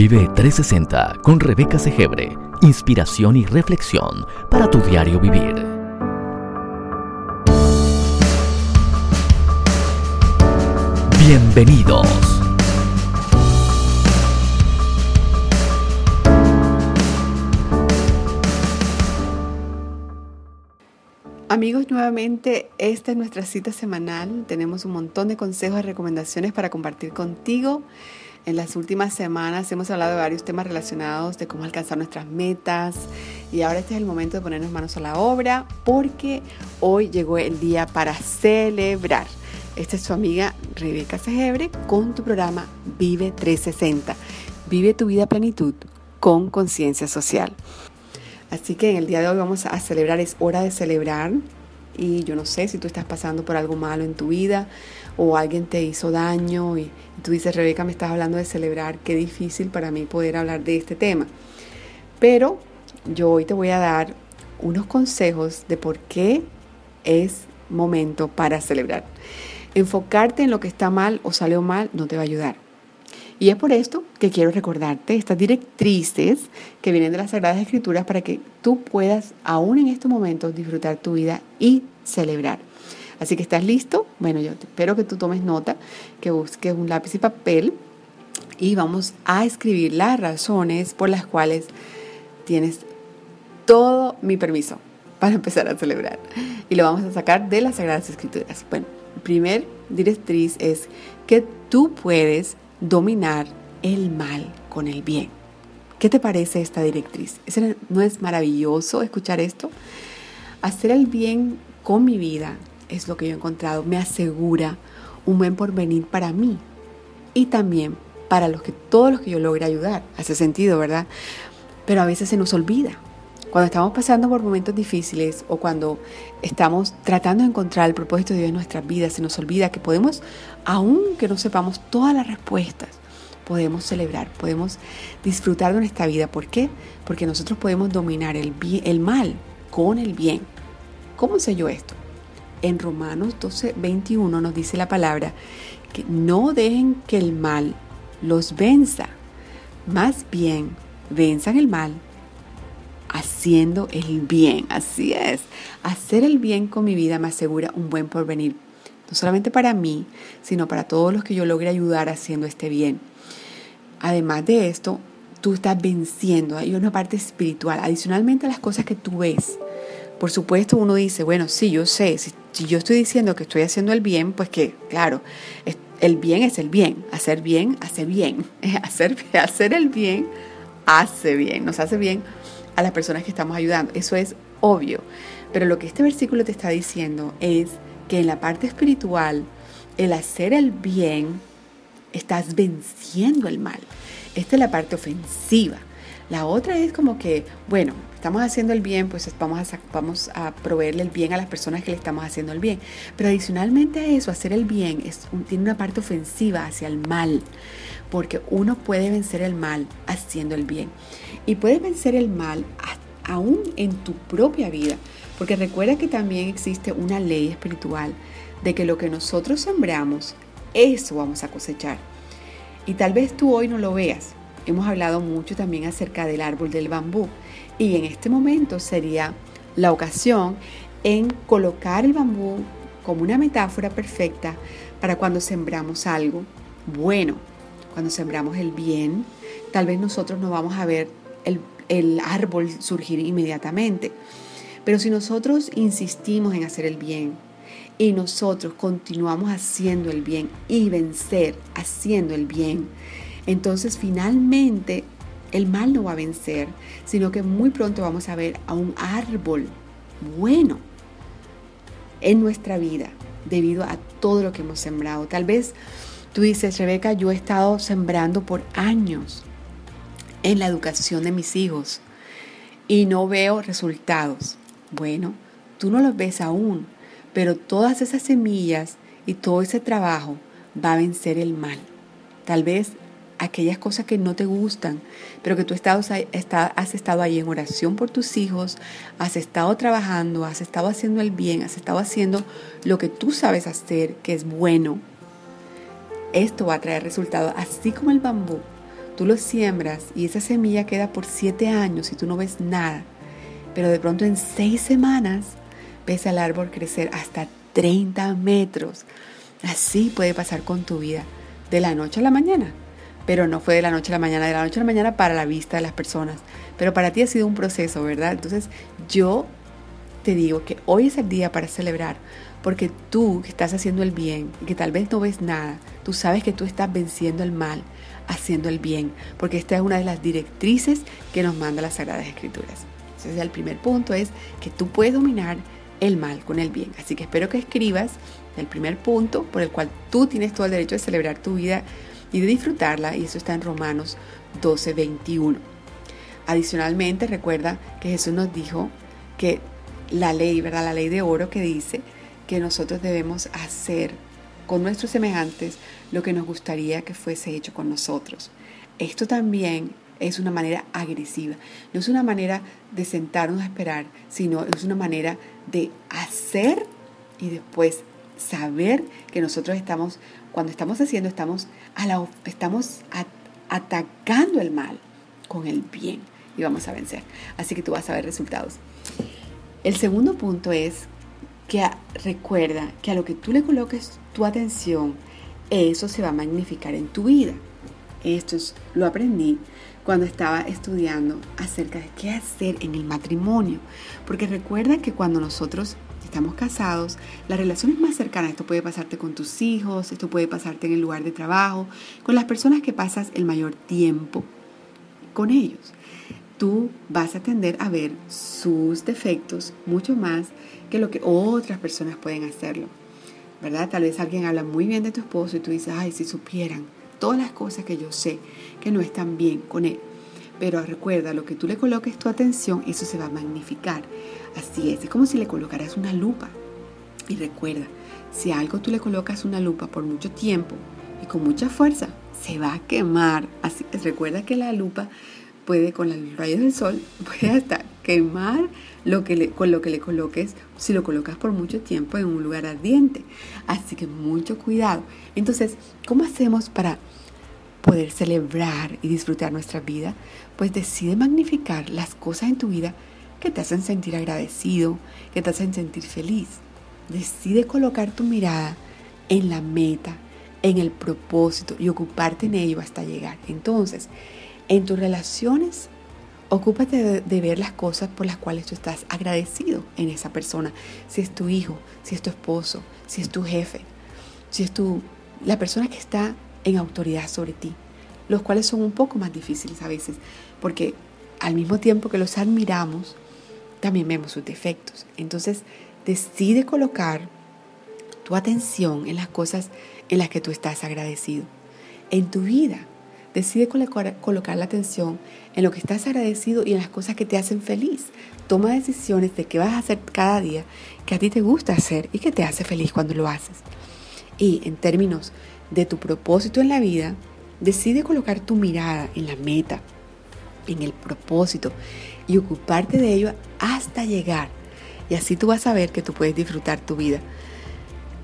Vive 360 con Rebeca Segebre. Inspiración y reflexión para tu diario vivir. Bienvenidos. Amigos, nuevamente esta es nuestra cita semanal. Tenemos un montón de consejos y recomendaciones para compartir contigo. En las últimas semanas hemos hablado de varios temas relacionados de cómo alcanzar nuestras metas y ahora este es el momento de ponernos manos a la obra porque hoy llegó el día para celebrar. Esta es su amiga Rebeca Segebre con tu programa Vive 360. Vive tu vida a plenitud con conciencia social. Así que en el día de hoy vamos a celebrar, es hora de celebrar. Y yo no sé si tú estás pasando por algo malo en tu vida o alguien te hizo daño y, tú dices, Rebeca, me estás hablando de celebrar, qué difícil para mí poder hablar de este tema. Pero yo hoy te voy a dar unos consejos de por qué es momento para celebrar. Enfocarte en lo que está mal o salió mal no te va a ayudar. Y es por esto que quiero recordarte estas directrices que vienen de las Sagradas Escrituras para que tú puedas, aún en estos momentos, disfrutar tu vida y celebrar. Así que estás listo. Bueno, yo espero que tú tomes nota, que busques un lápiz y papel y vamos a escribir las razones por las cuales tienes todo mi permiso para empezar a celebrar. Y lo vamos a sacar de las Sagradas Escrituras. Bueno, primer directriz es que tú puedes dominar el mal con el bien. ¿Qué te parece esta directriz? ¿No es maravilloso escuchar esto? Hacer el bien con mi vida, es lo que yo he encontrado, me asegura un buen porvenir para mí y también para los que, todos los que yo logre ayudar. Hace sentido, ¿verdad? Pero a veces se nos olvida. Cuando estamos pasando por momentos difíciles o cuando estamos tratando de encontrar el propósito de Dios en nuestras vidas, se nos olvida que podemos, aunque no sepamos todas las respuestas, podemos celebrar, podemos disfrutar de nuestra vida. ¿Por qué? Porque nosotros podemos dominar el, el mal con el bien. ¿Cómo sé yo esto? en Romanos 12, 21 nos dice la palabra que no dejen que el mal los venza, más bien venzan el mal haciendo el bien. Así es, hacer el bien con mi vida me asegura un buen porvenir, no solamente para mí, sino para todos los que yo logre ayudar haciendo este bien. Además de esto, tú estás venciendo, hay una parte espiritual, adicionalmente a las cosas que tú ves. Por supuesto, uno dice, bueno, sí, yo sé, si si yo estoy diciendo que estoy haciendo el bien, pues que, claro, el bien es el bien. Hacer bien, hace bien. Hacer, hacer el bien, hace bien. Nos hace bien a las personas que estamos ayudando. Eso es obvio. Pero lo que este versículo te está diciendo es que en la parte espiritual, el hacer el bien, estás venciendo el mal. Esta es la parte ofensiva. La otra es como que, bueno, estamos haciendo el bien, pues vamos a, proveerle el bien a las personas que le estamos haciendo el bien. Pero adicionalmente a eso, hacer el bien tiene una parte ofensiva hacia el mal, porque uno puede vencer el mal haciendo el bien. Y puedes vencer el mal aún en tu propia vida, porque recuerda que también existe una ley espiritual de que lo que nosotros sembramos, eso vamos a cosechar. Y tal vez tú hoy no lo veas, Hemos hablado mucho también acerca del árbol del bambú y en este momento sería la ocasión en colocar el bambú como una metáfora perfecta para cuando sembramos algo bueno, cuando sembramos el bien, tal vez nosotros no vamos a ver el, el árbol surgir inmediatamente. Pero si nosotros insistimos en hacer el bien y nosotros continuamos haciendo el bien y vencer haciendo el bien, entonces finalmente el mal no va a vencer, sino que muy pronto vamos a ver a un árbol bueno en nuestra vida debido a todo lo que hemos sembrado. Tal vez tú dices, Rebeca, yo he estado sembrando por años en la educación de mis hijos y no veo resultados. Bueno, tú no los ves aún, pero todas esas semillas y todo ese trabajo va a vencer el mal. Tal vez aquellas cosas que no te gustan, pero que tú has estado ahí en oración por tus hijos, has estado trabajando, has estado haciendo el bien, has estado haciendo lo que tú sabes hacer, que es bueno, esto va a traer resultados, así como el bambú. tú lo siembras y esa semilla queda por siete años y tú no ves nada, pero de pronto en seis semanas ves al árbol crecer hasta 30 metros. Así puede pasar con tu vida, de la noche a la mañana. Pero no fue de la noche a la mañana, de la noche a la mañana para la vista de las personas. Pero para ti ha sido un proceso, ¿verdad? Entonces yo te digo que hoy es el día para celebrar, porque tú que estás haciendo el bien, que tal vez no ves nada, tú sabes que tú estás venciendo el mal, haciendo el bien, porque esta es una de las directrices que nos manda las Sagradas Escrituras. Entonces el primer punto es que tú puedes dominar el mal con el bien. Así que espero que escribas el primer punto por el cual tú tienes todo el derecho de celebrar tu vida y de disfrutarla, y eso está en Romanos 12, 21. Adicionalmente, recuerda que Jesús nos dijo que la ley, ¿verdad? La ley de oro que dice que nosotros debemos hacer con nuestros semejantes lo que nos gustaría que fuese hecho con nosotros. Esto también es una manera agresiva, no es una manera de sentarnos a esperar, sino es una manera de hacer y después saber que nosotros estamos, cuando estamos haciendo, estamos, a la, estamos atacando el mal con el bien y vamos a vencer. Así que tú vas a ver resultados. El segundo punto es que recuerda que a lo que tú le coloques tu atención, eso se va a magnificar en tu vida. Esto es, lo aprendí cuando estaba estudiando acerca de qué hacer en el matrimonio. Porque recuerda que cuando nosotros estamos casados, las relaciones más cercanas, esto puede pasarte con tus hijos, esto puede pasarte en el lugar de trabajo, con las personas que pasas el mayor tiempo con ellos tú vas a tender a ver sus defectos mucho más que lo que otras personas pueden hacerlo. ¿Verdad? Tal vez alguien habla muy bien de tu esposo y tú dices, ay, si supieran todas las cosas que yo sé que no están bien con él. Pero recuerda, lo que tú le coloques tu atención, eso se va a magnificar. Así es, es como si le colocaras una lupa. Y recuerda, si algo tú le colocas una lupa por mucho tiempo y con mucha fuerza, se va a quemar. Así es, recuerda que la lupa puede con los rayos del sol, puede hasta quemar lo que le, con lo que le coloques si lo colocas por mucho tiempo en un lugar ardiente. Así que mucho cuidado. Entonces, ¿cómo hacemos para poder celebrar y disfrutar nuestra vida? Pues decide magnificar las cosas en tu vida que te hacen sentir agradecido, que te hacen sentir feliz. Decide colocar tu mirada en la meta, en el propósito y ocuparte en ello hasta llegar. Entonces, en tus relaciones, ocúpate de, ver las cosas por las cuales tú estás agradecido en esa persona. Si es tu hijo, si es tu esposo, si es tu jefe, si es tu, la persona que está en autoridad sobre ti, los cuales son un poco más difíciles a veces, porque al mismo tiempo que los admiramos, también vemos sus defectos. Entonces, decide colocar tu atención en las cosas en las que tú estás agradecido. En tu vida, Decide colocar la atención en lo que estás agradecido y en las cosas que te hacen feliz. Toma decisiones de qué vas a hacer cada día que a ti te gusta hacer y que te hace feliz cuando lo haces. Y en términos de tu propósito en la vida, decide colocar tu mirada en la meta, en el propósito y ocuparte de ello hasta llegar. Y así tú vas a ver que tú puedes disfrutar tu vida.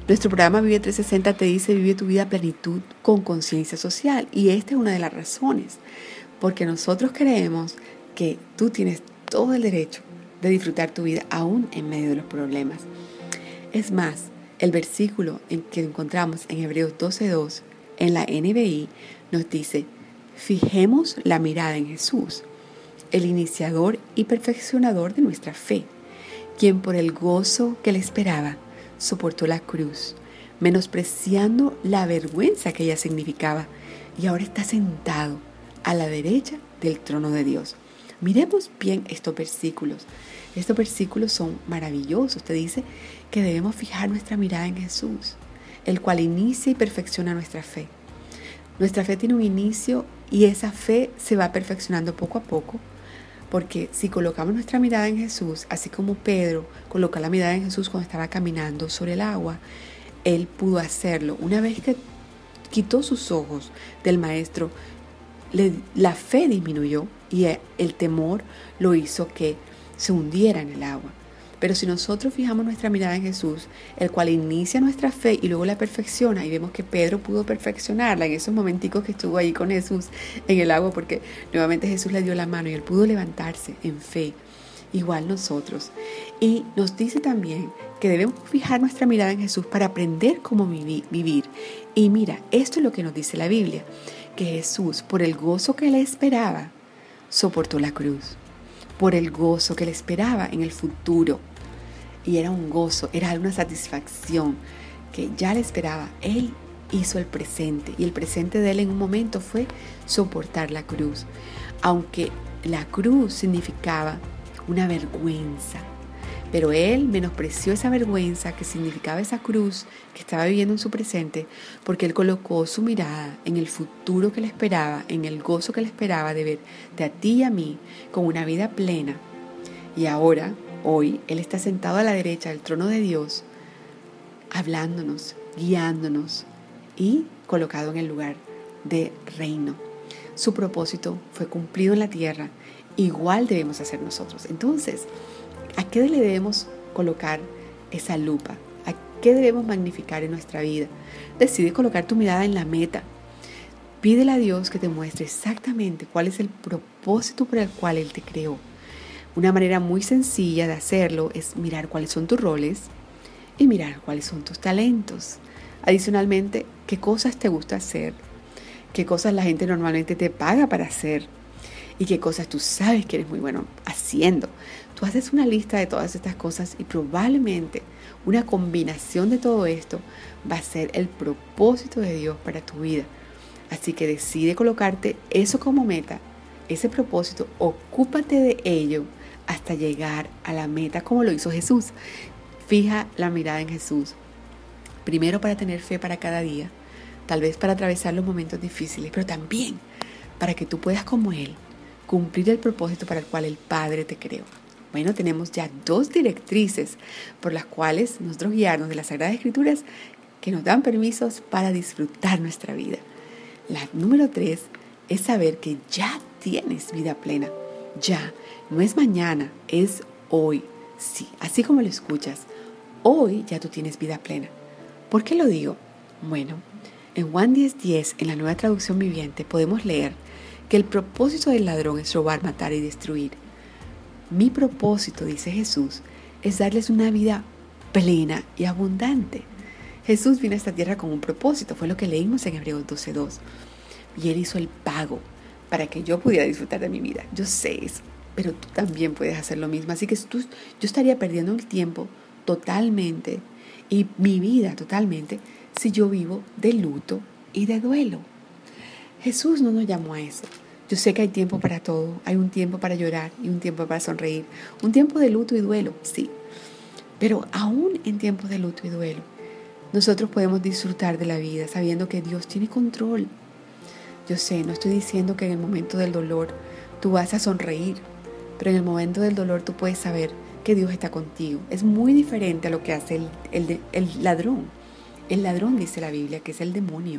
Nuestro programa Vive 360 te dice vive tu vida a plenitud con conciencia social y esta es una de las razones, porque nosotros creemos que tú tienes todo el derecho de disfrutar tu vida aún en medio de los problemas. Es más, el versículo en que encontramos en Hebreos 12.2 en la NBI nos dice, fijemos la mirada en Jesús, el iniciador y perfeccionador de nuestra fe, quien por el gozo que le esperaba, soportó la cruz, menospreciando la vergüenza que ella significaba, y ahora está sentado a la derecha del trono de Dios. Miremos bien estos versículos. Estos versículos son maravillosos. Te dice que debemos fijar nuestra mirada en Jesús, el cual inicia y perfecciona nuestra fe. Nuestra fe tiene un inicio y esa fe se va perfeccionando poco a poco porque si colocamos nuestra mirada en Jesús, así como Pedro colocó la mirada en Jesús cuando estaba caminando sobre el agua, él pudo hacerlo. Una vez que quitó sus ojos del maestro, la fe disminuyó y el temor lo hizo que se hundiera en el agua. Pero si nosotros fijamos nuestra mirada en Jesús, el cual inicia nuestra fe y luego la perfecciona, y vemos que Pedro pudo perfeccionarla en esos momenticos que estuvo ahí con Jesús en el agua, porque nuevamente Jesús le dio la mano y él pudo levantarse en fe, igual nosotros. Y nos dice también que debemos fijar nuestra mirada en Jesús para aprender cómo vivir. Y mira, esto es lo que nos dice la Biblia, que Jesús, por el gozo que le esperaba, soportó la cruz por el gozo que le esperaba en el futuro. Y era un gozo, era una satisfacción que ya le esperaba. Él hizo el presente y el presente de él en un momento fue soportar la cruz. Aunque la cruz significaba una vergüenza, pero él menospreció esa vergüenza que significaba esa cruz que estaba viviendo en su presente, porque él colocó su mirada en el futuro que le esperaba, en el gozo que le esperaba de ver de a ti y a mí con una vida plena. Y ahora, hoy, él está sentado a la derecha del trono de Dios, hablándonos, guiándonos y colocado en el lugar de reino. Su propósito fue cumplido en la tierra, igual debemos hacer nosotros. Entonces, ¿A qué le debemos colocar esa lupa? ¿A qué debemos magnificar en nuestra vida? Decide colocar tu mirada en la meta. Pídele a Dios que te muestre exactamente cuál es el propósito por el cual Él te creó. Una manera muy sencilla de hacerlo es mirar cuáles son tus roles y mirar cuáles son tus talentos. Adicionalmente, qué cosas te gusta hacer, qué cosas la gente normalmente te paga para hacer y qué cosas tú sabes que eres muy bueno haciendo. Tú haces una lista de todas estas cosas y probablemente una combinación de todo esto va a ser el propósito de Dios para tu vida. Así que decide colocarte eso como meta, ese propósito, ocúpate de ello hasta llegar a la meta como lo hizo Jesús. Fija la mirada en Jesús. Primero para tener fe para cada día, tal vez para atravesar los momentos difíciles, pero también para que tú puedas como Él cumplir el propósito para el cual el Padre te creó. Bueno, tenemos ya dos directrices por las cuales nosotros guiarnos de las Sagradas Escrituras que nos dan permisos para disfrutar nuestra vida. La número tres es saber que ya tienes vida plena. Ya, no es mañana, es hoy. Sí, así como lo escuchas, hoy ya tú tienes vida plena. ¿Por qué lo digo? Bueno, en Juan 10:10, en la nueva traducción viviente, podemos leer que el propósito del ladrón es robar, matar y destruir. Mi propósito, dice Jesús, es darles una vida plena y abundante. Jesús vino a esta tierra con un propósito, fue lo que leímos en Hebreos 12.2. Y Él hizo el pago para que yo pudiera disfrutar de mi vida. Yo sé eso, pero tú también puedes hacer lo mismo. Así que tú, yo estaría perdiendo el tiempo totalmente y mi vida totalmente si yo vivo de luto y de duelo. Jesús no nos llamó a eso. Yo sé que hay tiempo para todo, hay un tiempo para llorar y un tiempo para sonreír, un tiempo de luto y duelo, sí. Pero aún en tiempos de luto y duelo, nosotros podemos disfrutar de la vida sabiendo que Dios tiene control. Yo sé, no estoy diciendo que en el momento del dolor tú vas a sonreír, pero en el momento del dolor tú puedes saber que Dios está contigo. Es muy diferente a lo que hace el, el, ladrón. El ladrón dice la Biblia que es el demonio.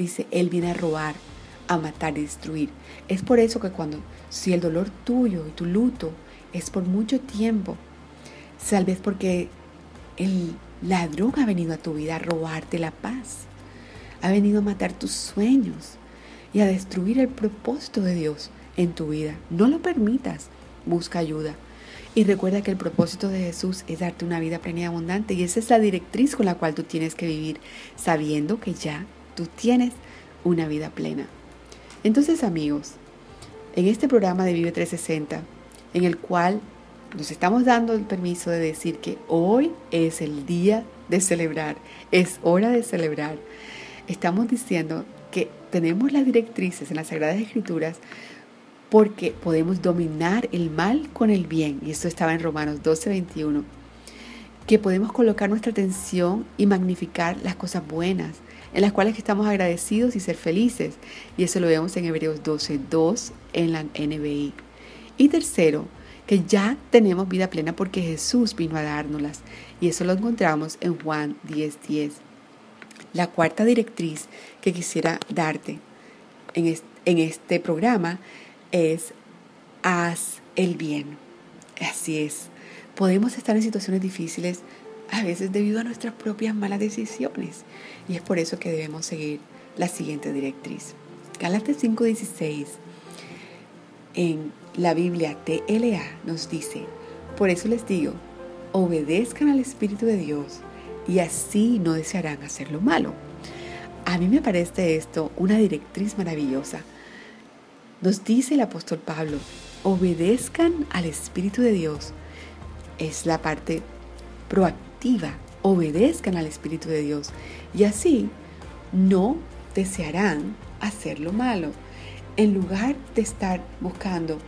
Dice, Él viene a robar, a matar y destruir. Es por eso que cuando, si el dolor tuyo y tu luto es por mucho tiempo, tal vez porque el ladrón ha venido a tu vida a robarte la paz, ha venido a matar tus sueños y a destruir el propósito de Dios en tu vida. No lo permitas, busca ayuda. Y recuerda que el propósito de Jesús es darte una vida plena y abundante y esa es la directriz con la cual tú tienes que vivir, sabiendo que ya tú tienes una vida plena. Entonces amigos, en este programa de Vive 360, en el cual nos estamos dando el permiso de decir que hoy es el día de celebrar, es hora de celebrar, estamos diciendo que tenemos las directrices en las Sagradas Escrituras porque podemos dominar el mal con el bien, y esto estaba en Romanos 12, 21, que podemos colocar nuestra atención y magnificar las cosas buenas, en las cuales estamos agradecidos y ser felices. Y eso lo vemos en Hebreos 12, 2 en la NBI. Y tercero, que ya tenemos vida plena porque Jesús vino a dárnoslas. Y eso lo encontramos en Juan 10, 10. La cuarta directriz que quisiera darte en en este programa es haz el bien. Así es podemos estar en situaciones difíciles a veces debido a nuestras propias malas decisiones. Y es por eso que debemos seguir la siguiente directriz. Gálatas 5:16 en la Biblia TLA nos dice, por eso les digo, obedezcan al Espíritu de Dios y así no desearán hacer lo malo. A mí me parece esto una directriz maravillosa. Nos dice el apóstol Pablo, obedezcan al Espíritu de Dios. Es la parte proactiva, obedezcan al Espíritu de Dios y así no desearán hacer lo malo. En lugar de estar buscando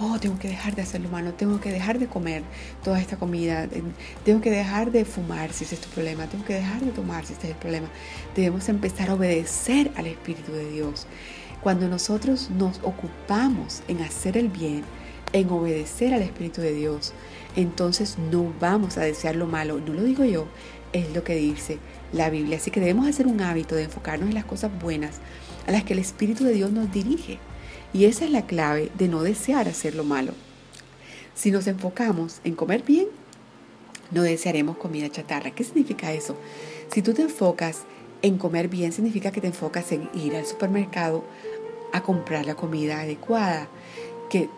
oh, tengo que dejar de hacer lo malo, tengo que dejar de comer toda esta comida, tengo que dejar de fumar si ese es tu problema, tengo que dejar de tomar si este es el problema. Debemos empezar a obedecer al Espíritu de Dios. Cuando nosotros nos ocupamos en hacer el bien, en obedecer al Espíritu de Dios, entonces no vamos a desear lo malo. No lo digo yo, es lo que dice la Biblia. Así que debemos hacer un hábito de enfocarnos en las cosas buenas a las que el Espíritu de Dios nos dirige. Y esa es la clave de no desear hacer lo malo. Si nos enfocamos en comer bien, no desearemos comida chatarra. ¿Qué significa eso? Si tú te enfocas en comer bien, significa que te enfocas en ir al supermercado a comprar la comida adecuada, que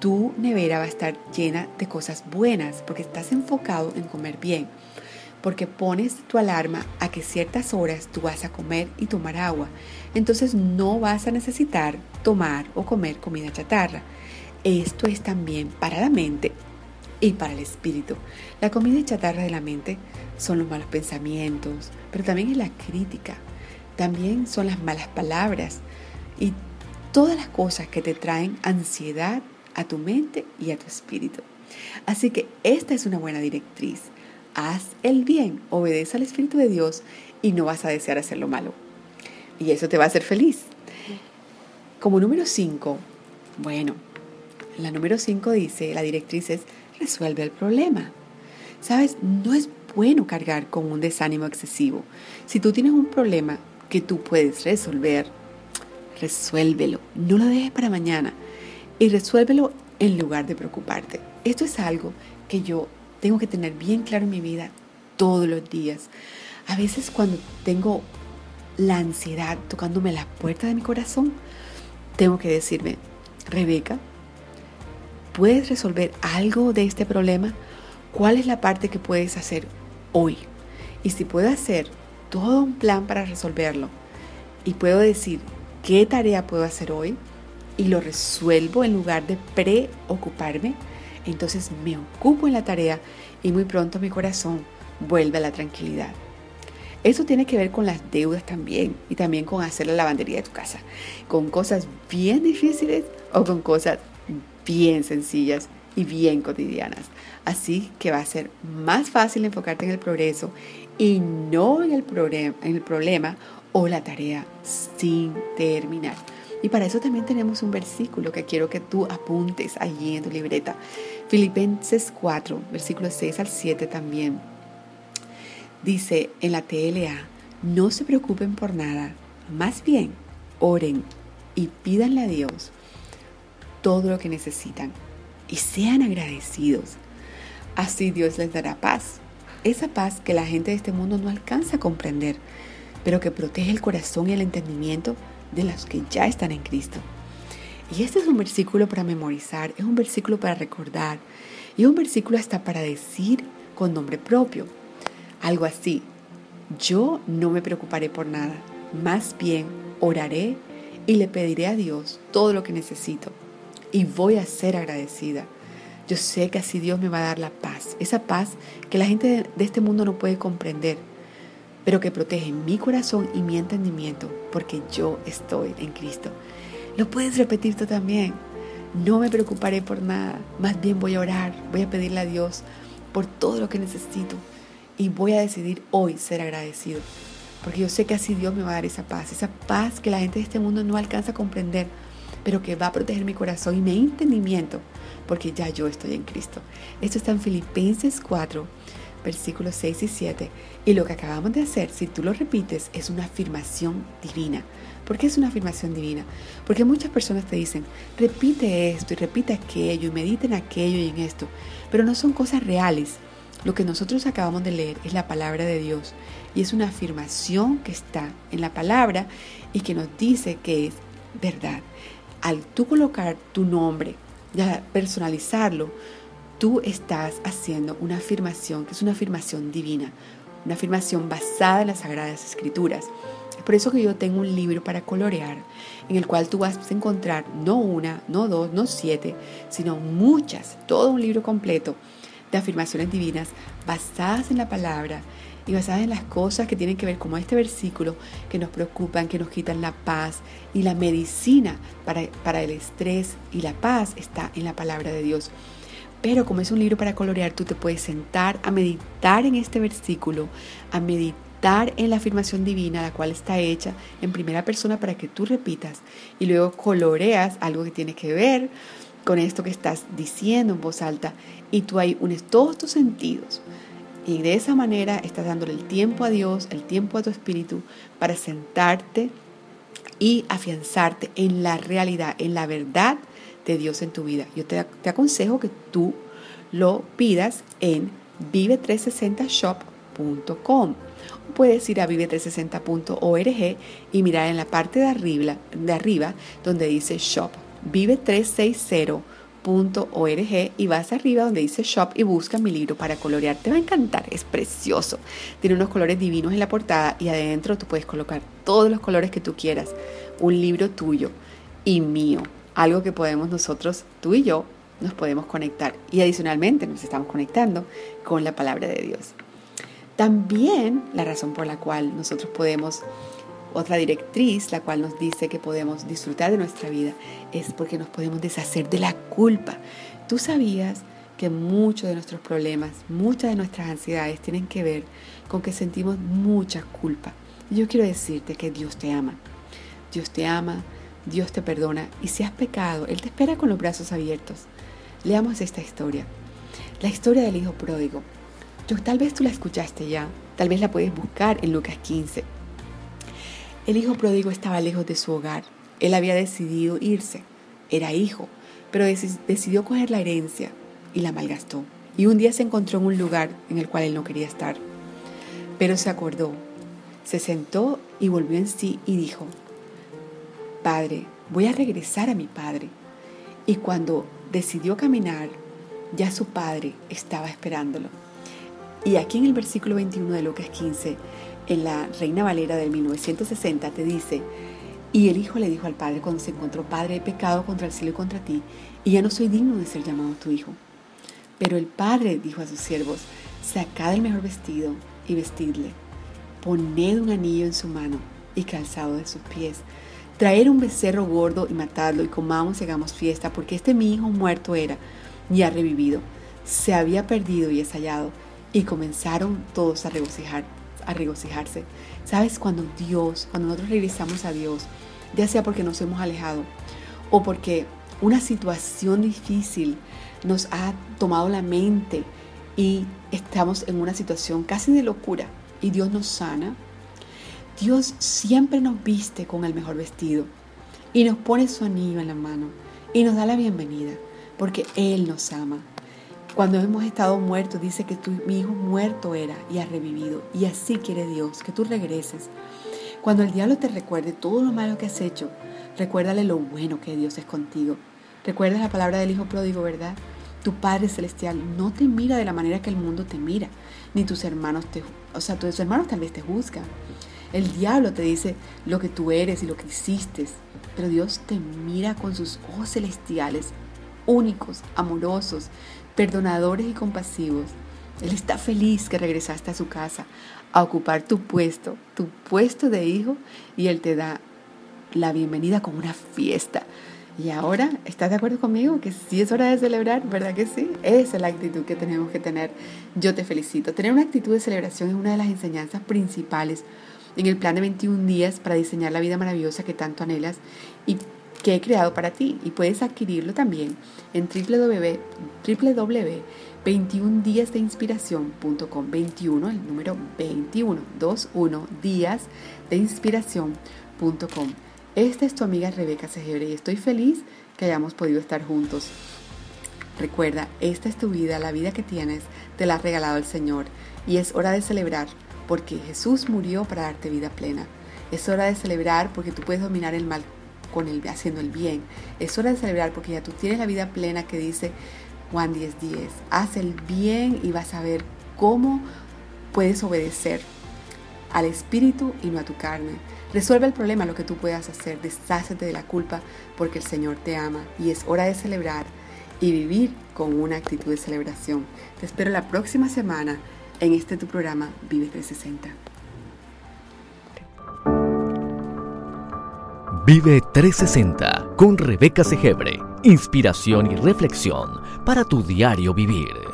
tu nevera va a estar llena de cosas buenas, porque estás enfocado en comer bien, porque pones tu alarma a que ciertas horas tú vas a comer y tomar agua entonces no vas a necesitar tomar o comer comida chatarra. Esto es también para la mente y para el espíritu. La comida chatarra de la mente son los malos pensamientos, pero también es la crítica, también son las malas palabras y todas las cosas que te traen ansiedad a tu mente y a tu espíritu. Así que esta es una buena directriz. Haz el bien, obedece al Espíritu de Dios y no vas a desear hacer lo malo y eso te va a hacer feliz. Como número 5, bueno, la número 5 dice, la directriz es, resuelve el problema. Sabes, no es bueno cargar con un desánimo excesivo. Si tú tienes un problema que tú puedes resolver, resuélvelo. No lo dejes para mañana y resuélvelo en lugar de preocuparte. Esto es algo que yo tengo que tener bien claro en mi vida todos los días. A veces cuando tengo la ansiedad tocándome la puerta de mi corazón, tengo que decirme, Rebeca, ¿puedes resolver algo de este problema? ¿Cuál es la parte que puedes hacer hoy? Y si puedo hacer todo un plan para resolverlo y puedo decir qué tarea puedo hacer hoy y lo resuelvo en lugar de preocuparme, entonces me ocupo en la tarea y muy pronto mi corazón vuelve a la tranquilidad. Eso tiene que ver con las deudas también y también con hacer la lavandería de tu casa, con cosas bien difíciles o con cosas bien sencillas y bien cotidianas. Así que va a ser más fácil enfocarte en el progreso y no en el, en el problema o la tarea sin terminar. Y para eso también tenemos un versículo que quiero que tú apuntes allí en tu libreta. Filipenses 4, versículos 6 al 7 también. Dice en la TLA, no se preocupen por nada, más bien oren y pídanle a Dios todo lo que necesitan y sean agradecidos. Así Dios les dará paz, esa paz que la gente de este mundo no alcanza a comprender, pero que protege el corazón y el entendimiento de los que ya están en Cristo. Y este es un versículo para memorizar, es un versículo para recordar y un versículo hasta para decir con nombre propio. Algo así, yo no me preocuparé por nada, más bien oraré y le pediré a Dios todo lo que necesito y voy a ser agradecida. Yo sé que así Dios me va a dar la paz, esa paz que la gente de este mundo no puede comprender, pero que protege mi corazón y mi entendimiento porque yo estoy en Cristo. Lo puedes repetir tú también. No me preocuparé por nada, más bien voy a orar, voy a pedirle a Dios por todo lo que necesito y voy a decidir hoy ser agradecido. Porque yo sé que así Dios me va a dar esa paz, esa paz que la gente de este mundo no alcanza a comprender, pero que va a proteger mi corazón y mi entendimiento, porque ya yo estoy en Cristo. Esto está en Filipenses 4, versículos 6 y 7. Y lo que acabamos de hacer, si tú lo repites, es una afirmación divina. ¿Por qué es una afirmación divina? Porque muchas personas te dicen, repite esto y repite aquello y medita en aquello y en esto, pero no son cosas reales. Lo que nosotros acabamos de leer es la palabra de Dios y es una afirmación que está en la palabra y que nos dice que es verdad. Al tú colocar tu nombre, ya personalizarlo, tú estás haciendo una afirmación que es una afirmación divina, una afirmación basada en las Sagradas Escrituras. Es por eso que yo tengo un libro para colorear, en el cual tú vas a encontrar no una, no dos, no siete, sino muchas, todo un libro completo de afirmaciones divinas basadas en la palabra y basadas en las cosas que tienen que ver como este versículo, que nos preocupan, que nos quitan la paz. Y la medicina para, para el estrés y la paz está en la palabra de Dios. Pero como es un libro para colorear, tú te puedes sentar a meditar en este versículo, a meditar en la afirmación divina, la cual está hecha en primera persona para que tú repitas y luego coloreas algo que tiene que ver con esto que estás diciendo en voz alta y tú ahí unes todos tus sentidos. Y de esa manera estás dándole el tiempo a Dios, el tiempo a tu espíritu para sentarte y afianzarte en la realidad, en la verdad de Dios en tu vida. Yo te, aconsejo que tú lo pidas en vive360shop.com. Puedes ir a vive360.org y mirar en la parte de arriba, de arriba donde dice shop. Vive360 .org y vas arriba donde dice shop y busca mi libro para colorear. Te va a encantar, es precioso. Tiene unos colores divinos en la portada y adentro tú puedes colocar todos los colores que tú quieras. Un libro tuyo y mío. Algo que podemos nosotros, tú y yo, nos podemos conectar. Y adicionalmente nos estamos conectando con la palabra de Dios. También la razón por la cual nosotros podemos otra directriz, la cual nos dice que podemos disfrutar de nuestra vida, es porque nos podemos deshacer de la culpa. Tú sabías que muchos de nuestros problemas, muchas de nuestras ansiedades tienen que ver con que sentimos mucha culpa. yo quiero decirte que Dios te ama. Dios te ama, Dios te perdona y si has pecado, Él te espera con los brazos abiertos. Leamos esta historia. La historia del hijo pródigo. Yo, tal vez tú la escuchaste ya, tal vez la puedes buscar en Lucas 15. El hijo pródigo estaba lejos de su hogar. Él había decidido irse. Era hijo, pero decidió coger la herencia y la malgastó. Y un día se encontró en un lugar en el cual él no quería estar. Pero se acordó, se sentó y volvió en sí y dijo, Padre, voy a regresar a mi padre. Y cuando decidió caminar, ya su padre estaba esperándolo. Y aquí en el versículo 21 de Lucas 15 en la Reina Valera del 1960 te dice, y el hijo le dijo al padre cuando se encontró, Padre, he pecado contra el cielo y contra ti, y ya no soy digno de ser llamado tu hijo. Pero el padre dijo a sus siervos, sacad el mejor vestido y vestidle, poned un anillo en su mano y calzado de sus pies, traer un becerro gordo y matadlo y comamos y hagamos fiesta, porque este mi hijo muerto era y ha revivido, se había perdido y es hallado, y comenzaron todos a regocijarse. ¿Sabes? Cuando Dios, cuando nosotros regresamos a Dios, ya sea porque nos hemos alejado o porque una situación difícil nos ha tomado la mente y estamos en una situación casi de locura y Dios nos sana, Dios siempre nos viste con el mejor vestido y nos pone su anillo en la mano y nos da la bienvenida porque Él nos ama. Cuando hemos estado muertos, dice que tu, mi hijo muerto era y ha revivido. Y así quiere Dios, que tú regreses. Cuando el diablo te recuerde todo lo malo que has hecho, recuérdale lo bueno que Dios es contigo. Recuerda la palabra del Hijo pródigo, ¿verdad? Tu Padre Celestial no te mira de la manera que el mundo te mira, ni tus hermanos te, o sea, tus hermanos tal vez te juzgan. El diablo te dice lo que tú eres y lo que hiciste, pero Dios te mira con sus ojos celestiales, únicos, amorosos, perdonadores y compasivos. Él está feliz que regresaste a su casa a ocupar tu puesto, tu puesto de hijo, y Él te da la bienvenida con una fiesta. Y ahora, ¿estás de acuerdo conmigo que sí es hora de celebrar? ¿Verdad que sí? Esa es la actitud que tenemos que tener. Yo te felicito. Tener una actitud de celebración es una de las enseñanzas principales en el plan de 21 días para diseñar la vida maravillosa que tanto anhelas. Y que he creado para ti y puedes adquirirlo también en www.21díasdeinspiración.com 21, el número 21, 21 días de inspiración.com. Esta es tu amiga Rebeca Segebre y estoy feliz que hayamos podido estar juntos. Recuerda, esta es tu vida, la vida que tienes, te la ha regalado el Señor y es hora de celebrar porque Jesús murió para darte vida plena. Es hora de celebrar porque tú puedes dominar el mal con el, haciendo el bien. Es hora de celebrar porque ya tú tienes la vida plena que dice Juan 10:10. Haz el bien y vas a ver cómo puedes obedecer al Espíritu y no a tu carne. Resuelve el problema, lo que tú puedas hacer. Deshácete de la culpa porque el Señor te ama y es hora de celebrar y vivir con una actitud de celebración. Te espero la próxima semana en este tu programa Vive 360. Vive 360 con Rebeca Segebre. Inspiración y reflexión para tu diario vivir.